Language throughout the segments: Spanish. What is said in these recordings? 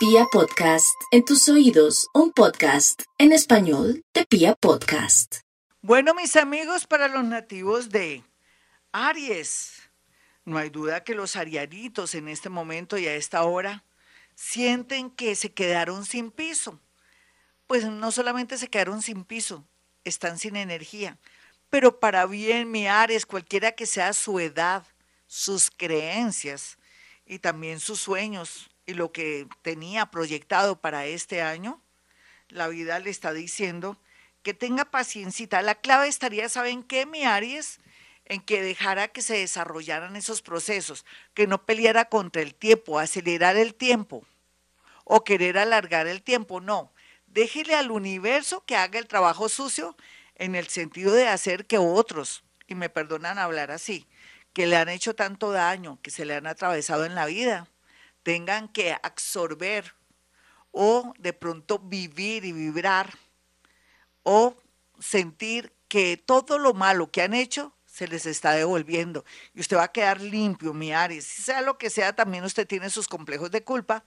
Pia Podcast, en tus oídos, un podcast en español de Pia Podcast. Bueno, mis amigos, para los nativos de Aries, no hay duda que los arianitos en este momento y a esta hora sienten que se quedaron sin piso. Pues no solamente se quedaron sin piso, están sin energía. Pero para bien, mi Aries, cualquiera que sea su edad, sus creencias y también sus sueños y lo que tenía proyectado para este año, la vida le está diciendo que tenga paciencia. La clave estaría, ¿saben qué, mi Aries? En que dejara que se desarrollaran esos procesos, que no peleara contra el tiempo, acelerar el tiempo o querer alargar el tiempo. No, déjele al universo que haga el trabajo sucio en el sentido de hacer que otros, y me perdonan hablar así, que le han hecho tanto daño, que se le han atravesado en la vida, tengan que absorber o de pronto vivir y vibrar o sentir que todo lo malo que han hecho se les está devolviendo y usted va a quedar limpio, mi Aries. Sea lo que sea, también usted tiene sus complejos de culpa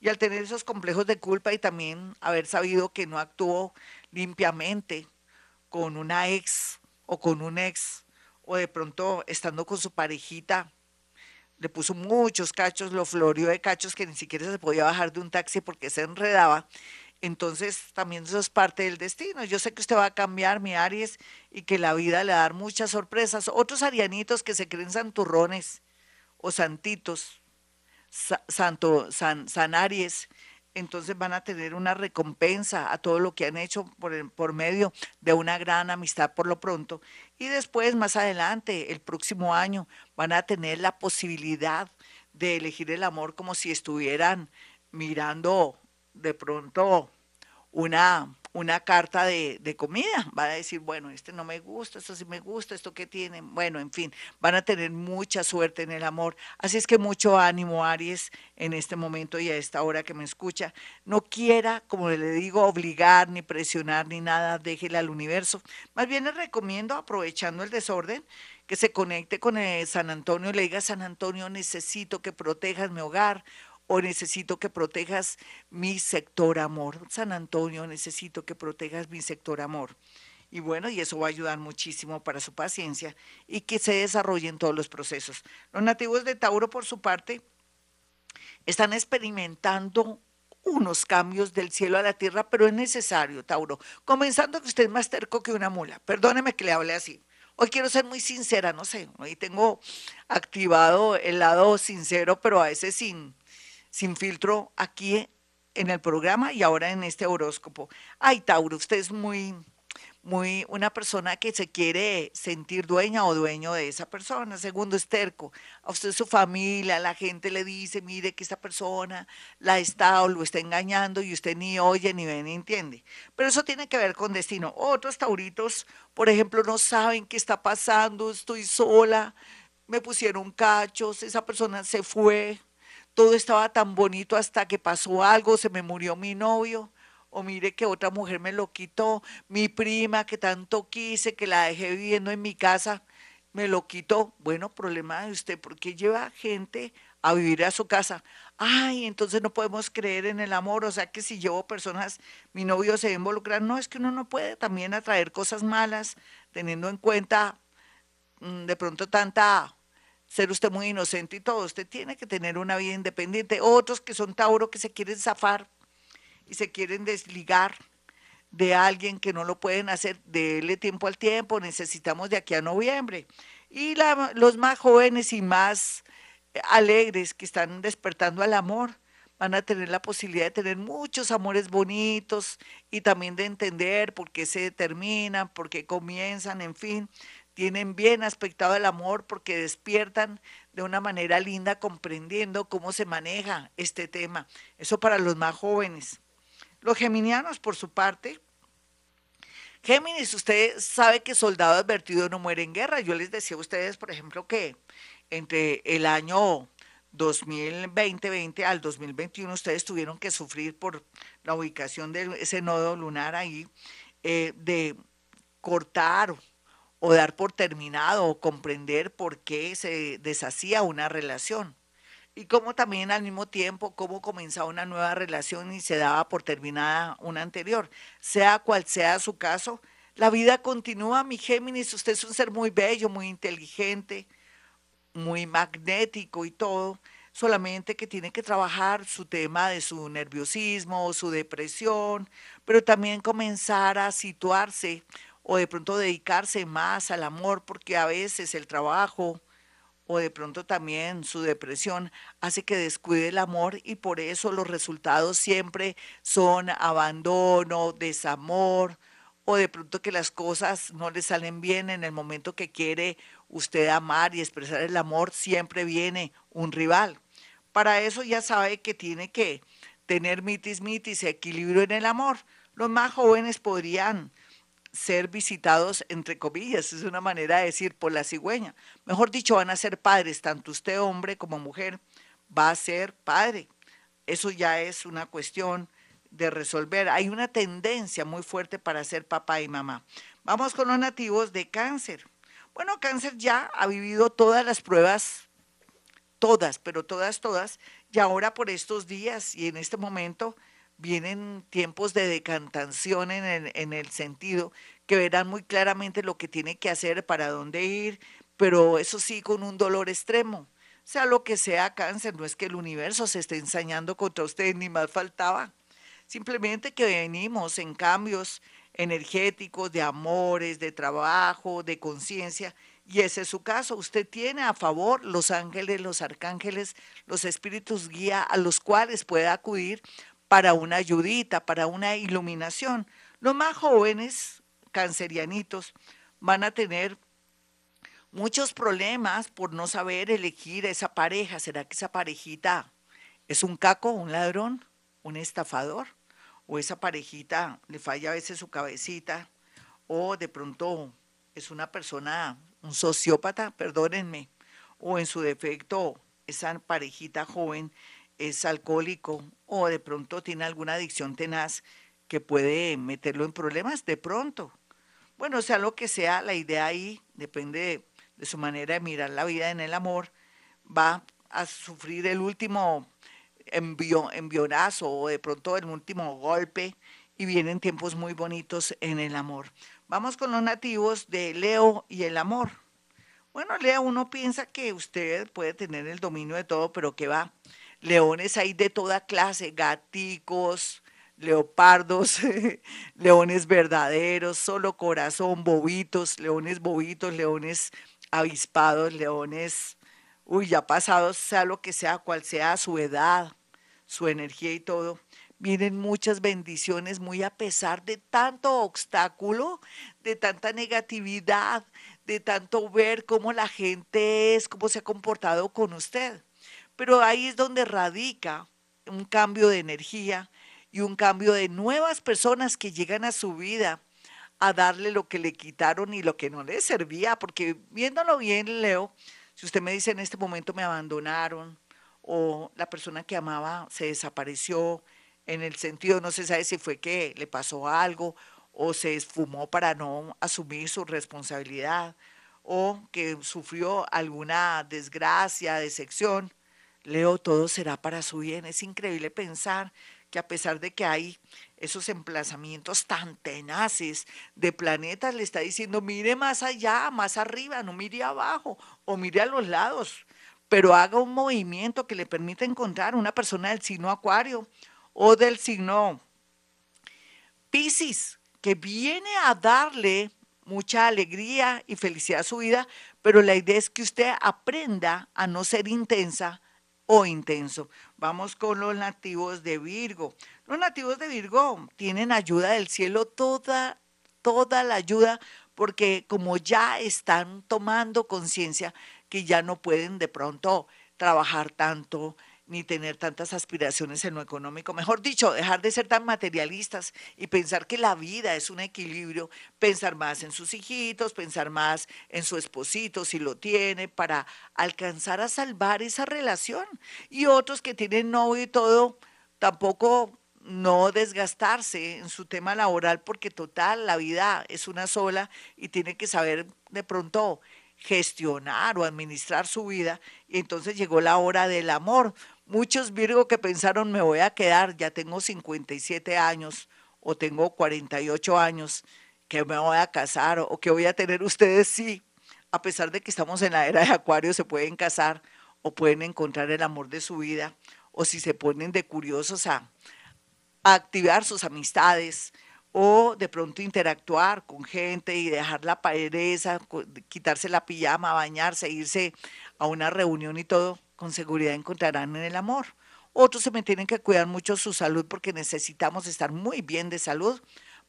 y al tener esos complejos de culpa y también haber sabido que no actuó limpiamente, con una ex o con un ex, o de pronto estando con su parejita, le puso muchos cachos, lo florió de cachos que ni siquiera se podía bajar de un taxi porque se enredaba. Entonces también eso es parte del destino. Yo sé que usted va a cambiar, mi Aries, y que la vida le va a dar muchas sorpresas. Otros arianitos que se creen santurrones o santitos, santo, san, san Aries, entonces van a tener una recompensa a todo lo que han hecho por, por medio de una gran amistad por lo pronto. Y después, más adelante, el próximo año, van a tener la posibilidad de elegir el amor como si estuvieran mirando de pronto una, una carta de, de, comida. Van a decir, bueno, este no me gusta, esto sí me gusta, esto que tiene. Bueno, en fin, van a tener mucha suerte en el amor. Así es que mucho ánimo, Aries, en este momento y a esta hora que me escucha. No quiera, como le digo, obligar, ni presionar, ni nada, déjele al universo. Más bien le recomiendo, aprovechando el desorden, que se conecte con el San Antonio y le diga, San Antonio, necesito que protejas mi hogar o necesito que protejas mi sector amor. San Antonio, necesito que protejas mi sector amor. Y bueno, y eso va a ayudar muchísimo para su paciencia y que se desarrollen todos los procesos. Los nativos de Tauro, por su parte, están experimentando unos cambios del cielo a la tierra, pero es necesario, Tauro. Comenzando que usted es más terco que una mula. Perdóneme que le hable así. Hoy quiero ser muy sincera, no sé, hoy tengo activado el lado sincero, pero a veces sin, sin filtro aquí en el programa y ahora en este horóscopo. Ay, Tauro, usted es muy, muy una persona que se quiere sentir dueña o dueño de esa persona. Segundo, es terco. A usted su familia, la gente le dice, mire que esta persona la está o lo está engañando y usted ni oye, ni ve, ni entiende. Pero eso tiene que ver con destino. Otros tauritos, por ejemplo, no saben qué está pasando, estoy sola, me pusieron cachos, esa persona se fue, todo estaba tan bonito hasta que pasó algo, se me murió mi novio, o mire que otra mujer me lo quitó, mi prima que tanto quise, que la dejé viviendo en mi casa, me lo quitó. Bueno, problema de usted, porque lleva gente a vivir a su casa? Ay, entonces no podemos creer en el amor, o sea que si llevo personas, mi novio se involucra, no, es que uno no puede también atraer cosas malas, teniendo en cuenta mm, de pronto tanta ser usted muy inocente y todo. Usted tiene que tener una vida independiente. Otros que son Tauro que se quieren zafar y se quieren desligar de alguien que no lo pueden hacer, dele tiempo al tiempo, necesitamos de aquí a noviembre. Y los más jóvenes y más alegres que están despertando al amor van a tener la posibilidad de tener muchos amores bonitos y también de entender por qué se determinan, por qué comienzan, en fin, tienen bien aspectado el amor porque despiertan de una manera linda comprendiendo cómo se maneja este tema. Eso para los más jóvenes. Los geminianos, por su parte, Géminis, usted sabe que soldado advertido no muere en guerra. Yo les decía a ustedes, por ejemplo, que entre el año 2020 al 2021 ustedes tuvieron que sufrir por la ubicación de ese nodo lunar ahí, eh, de cortar o dar por terminado o comprender por qué se deshacía una relación. y cómo también al mismo tiempo, cómo comenzaba una nueva relación y se daba por terminada una anterior. Sea cual sea su caso, la vida continúa, mi Géminis, usted es un ser muy bello, muy inteligente, muy magnético y todo, solamente que tiene que trabajar su tema de su nerviosismo, su depresión, pero también comenzar a situarse o de pronto dedicarse más al amor, porque a veces el trabajo, o de pronto también su depresión hace que descuide el amor y por eso los resultados siempre son abandono, desamor o de pronto que las cosas no le salen bien en el momento que quiere usted amar y expresar el amor, siempre viene un rival. Para eso ya sabe que tiene que tener mitis mitis, equilibrio en el amor. Los más jóvenes podrían ser visitados, entre comillas, es una manera de decir, por la cigüeña. Mejor dicho, van a ser padres, tanto usted hombre como mujer va a ser padre. Eso ya es una cuestión de resolver. Hay una tendencia muy fuerte para ser papá y mamá. Vamos con los nativos de cáncer. Bueno, cáncer ya ha vivido todas las pruebas, todas, pero todas, todas, y ahora por estos días y en este momento vienen tiempos de decantación en el, en el sentido que verán muy claramente lo que tiene que hacer, para dónde ir, pero eso sí con un dolor extremo. Sea lo que sea cáncer, no es que el universo se esté ensañando contra usted, ni más faltaba. Simplemente que venimos en cambios energéticos, de amores, de trabajo, de conciencia, y ese es su caso. Usted tiene a favor los ángeles, los arcángeles, los espíritus guía a los cuales puede acudir para una ayudita, para una iluminación. Los más jóvenes, cancerianitos, van a tener muchos problemas por no saber elegir esa pareja. ¿Será que esa parejita es un caco, un ladrón, un estafador? ¿O esa parejita le falla a veces su cabecita? ¿O de pronto es una persona, un sociópata, perdónenme? ¿O en su defecto esa parejita joven es alcohólico o de pronto tiene alguna adicción tenaz que puede meterlo en problemas de pronto. Bueno, sea lo que sea, la idea ahí depende de, su manera de mirar la vida en el amor, va a sufrir el último envío, envionazo o de pronto el último golpe y vienen tiempos muy bonitos en el amor. Vamos con los nativos de Leo y el amor. Bueno, Leo, uno piensa que usted puede tener el dominio de todo, pero que va leones hay de toda clase, gaticos, leopardos, leones verdaderos, solo corazón, bobitos, leones bobitos, leones avispados, leones, uy, ya pasados, sea lo que sea, cual sea su edad, su energía y todo. Vienen muchas bendiciones muy a pesar de tanto obstáculo, de tanta negatividad, de tanto ver cómo la gente es, cómo se ha comportado con usted. Pero ahí es donde radica un cambio de energía y un cambio de nuevas personas que llegan a su vida a darle lo que le quitaron y lo que no le servía, porque viéndolo bien, Leo, si usted me dice en este momento me abandonaron o la persona que amaba se desapareció, en el sentido no se sabe si fue que le pasó algo o se esfumó para no asumir su responsabilidad o que sufrió alguna desgracia, decepción, Leo, todo será para su bien. Es increíble pensar que a pesar de que hay esos emplazamientos tan tenaces de planetas, le está diciendo, mire más allá, más arriba, no mire abajo o mire a los lados, pero haga un movimiento que le permita encontrar una persona del signo Acuario o del signo Piscis, que viene a darle mucha alegría y felicidad a su vida, pero la idea es que usted aprenda a no ser intensa, o intenso. Vamos con los nativos de Virgo. Los nativos de Virgo tienen ayuda del cielo, toda, toda la ayuda, porque como ya están tomando conciencia que ya no pueden de pronto trabajar tanto, ni tener tantas aspiraciones en lo económico. Mejor dicho, dejar de ser tan materialistas y pensar que la vida es un equilibrio, pensar más en sus hijitos, pensar más en su esposito, si lo tiene, para alcanzar a salvar esa relación. Y otros que tienen novio y todo, tampoco no desgastarse en su tema laboral, porque total, la vida es una sola y tiene que saber de pronto gestionar o administrar su vida. Y entonces llegó la hora del amor. Muchos Virgo que pensaron me voy a quedar, ya tengo 57 años o tengo 48 años, que me voy a casar o que voy a tener ustedes, sí. A pesar de que estamos en la era de Acuario, se pueden casar o pueden encontrar el amor de su vida. O si se ponen de curiosos a, a activar sus amistades, o de pronto interactuar con gente y dejar la pereza, quitarse la pijama, bañarse, irse a una reunión y todo, con seguridad encontrarán en el amor. Otros se tienen que cuidar mucho su salud porque necesitamos estar muy bien de salud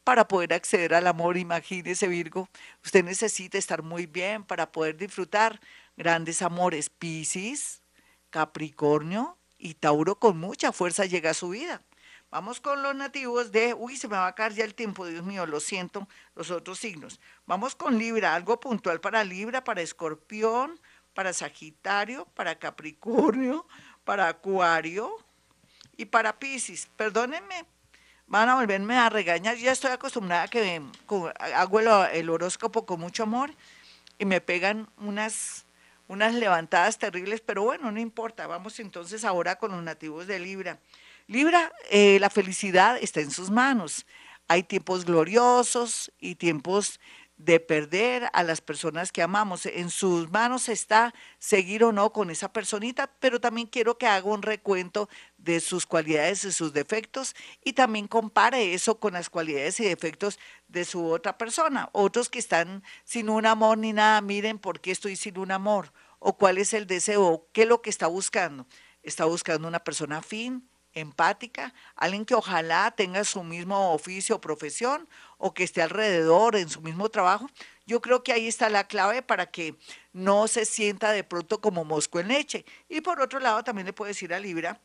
para poder acceder al amor. Imagínese, Virgo, usted necesita estar muy bien para poder disfrutar grandes amores. Piscis, Capricornio y Tauro con mucha fuerza llega a su vida. Vamos con los nativos de, uy, se me va a caer ya el tiempo, Dios mío, lo siento, los otros signos. Vamos con Libra, algo puntual para Libra, para Escorpión, para Sagitario, para Capricornio, para Acuario y para Piscis. Perdónenme, van a volverme a regañar. Ya estoy acostumbrada a que hago el, horóscopo con mucho amor y me pegan unas, unas levantadas terribles, pero bueno, no importa. Vamos entonces ahora con los nativos de Libra. Libra, eh, la felicidad está en sus manos. Hay tiempos gloriosos y tiempos de perder a las personas que amamos. En sus manos está seguir o no con esa personita, pero también quiero que haga un recuento de sus cualidades y sus defectos y también compare eso con las cualidades y defectos de su otra persona. Otros que están sin un amor ni nada, miren por qué estoy sin un amor o cuál es el deseo, qué es lo que está buscando. Está buscando una persona afín, empática, alguien que ojalá tenga su mismo oficio o profesión o que esté alrededor en su mismo trabajo. Yo creo que ahí está la clave para que no se sienta de pronto como mosco en leche. Y por otro lado, también le puedo decir a Libra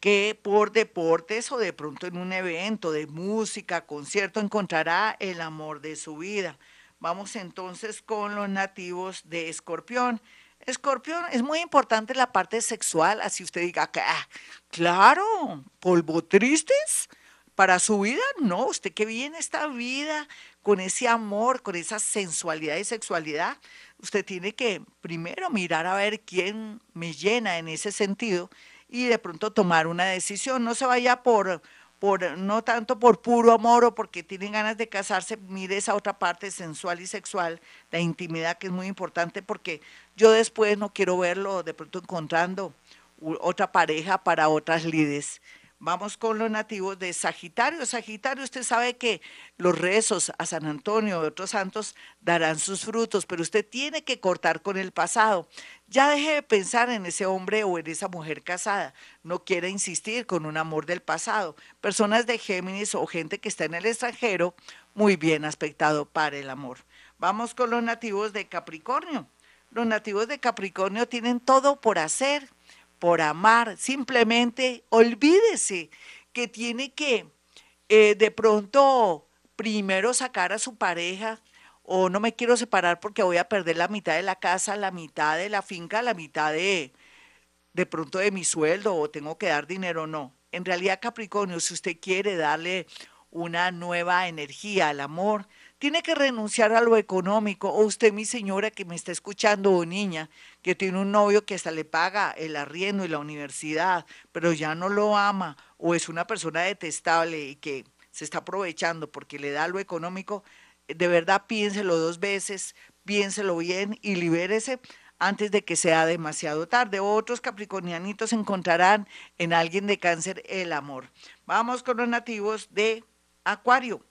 que por deportes o de pronto en un evento de música, concierto, encontrará el amor de su vida. Vamos entonces con los nativos de Escorpión. Escorpión, es muy importante la parte sexual, así usted diga, ah, claro, polvo tristes para su vida, no, usted que viene esta vida con ese amor, con esa sensualidad y sexualidad, usted tiene que primero mirar a ver quién me llena en ese sentido y de pronto tomar una decisión, no se vaya por por, no tanto por puro amor o porque tienen ganas de casarse, mire esa otra parte sensual y sexual, la intimidad que es muy importante porque yo después no quiero verlo de pronto encontrando otra pareja para otras lides. Vamos con los nativos de Sagitario. Sagitario, usted sabe que los rezos a San Antonio y otros santos darán sus frutos, pero usted tiene que cortar con el pasado. Ya deje de pensar en ese hombre o en esa mujer casada. No quiere insistir con un amor del pasado. Personas de Géminis o gente que está en el extranjero, muy bien aspectado para el amor. Vamos con los nativos de Capricornio. Los nativos de Capricornio tienen todo por hacer por amar, simplemente olvídese que tiene que eh, de pronto primero sacar a su pareja o no me quiero separar porque voy a perder la mitad de la casa, la mitad de la finca, la mitad de de pronto de mi sueldo o tengo que dar dinero, no. En realidad, Capricornio, si usted quiere darle una nueva energía al amor, tiene que renunciar a lo económico. O usted, mi señora que me está escuchando, o niña, que tiene un novio que hasta le paga el arriendo y la universidad, pero ya no lo ama, o es una persona detestable y que se está aprovechando porque le da lo económico, de verdad piénselo dos veces, piénselo bien y libérese antes de que sea demasiado tarde. Otros capricornianitos encontrarán en alguien de cáncer el amor. Vamos con los nativos de Acuario.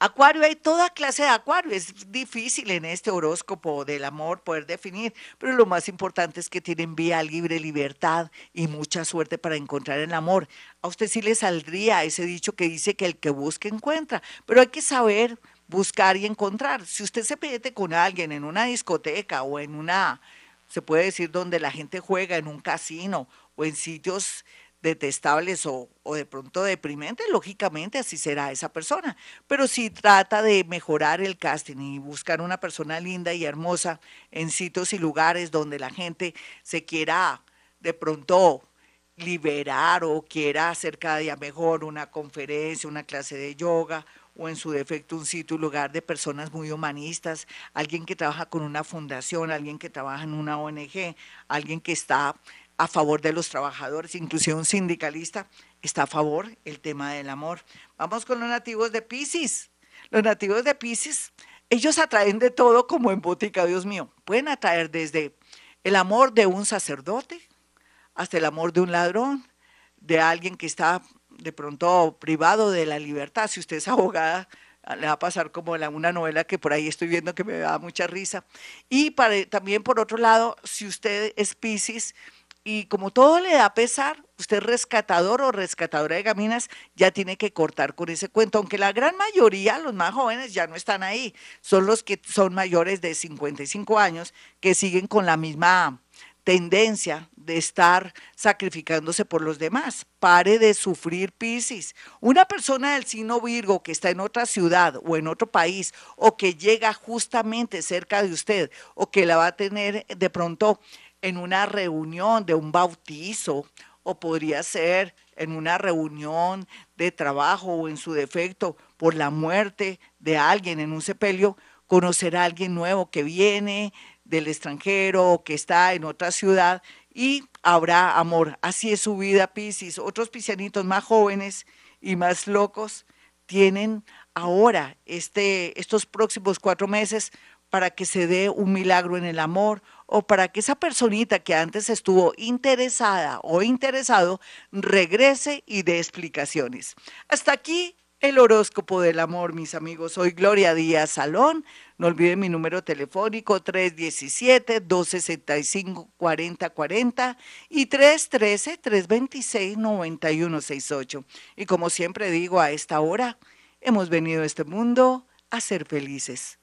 Acuario, hay toda clase de acuario. Es difícil en este horóscopo del amor poder definir, pero lo más importante es que tienen vía libre, libertad y mucha suerte para encontrar el amor. A usted sí le saldría ese dicho que dice que el que busca encuentra, pero hay que saber buscar y encontrar. Si usted se mete con alguien en una discoteca o en una, se puede decir, donde la gente juega, en un casino o en sitios detestables o, de pronto deprimentes, lógicamente así será esa persona. Pero si trata de mejorar el casting y buscar una persona linda y hermosa en sitios y lugares donde la gente se quiera de pronto liberar o quiera hacer cada día mejor una conferencia, una clase de yoga o en su defecto un sitio, un lugar de personas muy humanistas, alguien que trabaja con una fundación, alguien que trabaja en una ONG, alguien que está a favor de los trabajadores, inclusive un sindicalista, está a favor el tema del amor. Vamos con los nativos de Pisces. Los nativos de Pisces, ellos atraen de todo como en botica, Dios mío. Pueden atraer desde el amor de un sacerdote hasta el amor de un ladrón, de alguien que está de pronto privado de la libertad. Si usted es abogada, le va a pasar como la, una novela que por ahí estoy viendo que me da mucha risa. Y también por otro lado, si usted es Pisces y como todo le da pesar, usted rescatador o rescatadora de gaminas, ya tiene que cortar con ese cuento, aunque la gran mayoría, los más jóvenes, ya no están ahí, son los que son mayores de 55 años, que siguen con la misma tendencia de estar sacrificándose por los demás. Pare de sufrir Piscis. Una persona del signo Virgo que está en otra ciudad o en otro país o que llega justamente cerca de usted o que la va a tener de pronto en una reunión de un bautizo o podría ser en una reunión de trabajo o en su defecto por la muerte de alguien en un sepelio, conocer a alguien nuevo que viene del extranjero o que está en otra ciudad y habrá amor. Así es su vida, Piscis. Otros piscianitos más jóvenes y más locos tienen ahora este, estos próximos cuatro meses para que se dé un milagro en el amor o para que esa personita que antes estuvo interesada o interesado regrese y dé explicaciones. Hasta aquí el horóscopo del amor, mis amigos. Soy Gloria Díaz Salón. No olviden mi número telefónico 317-265-4040 y 313-326-9168. Y como siempre digo, a esta hora hemos venido a este mundo a ser felices.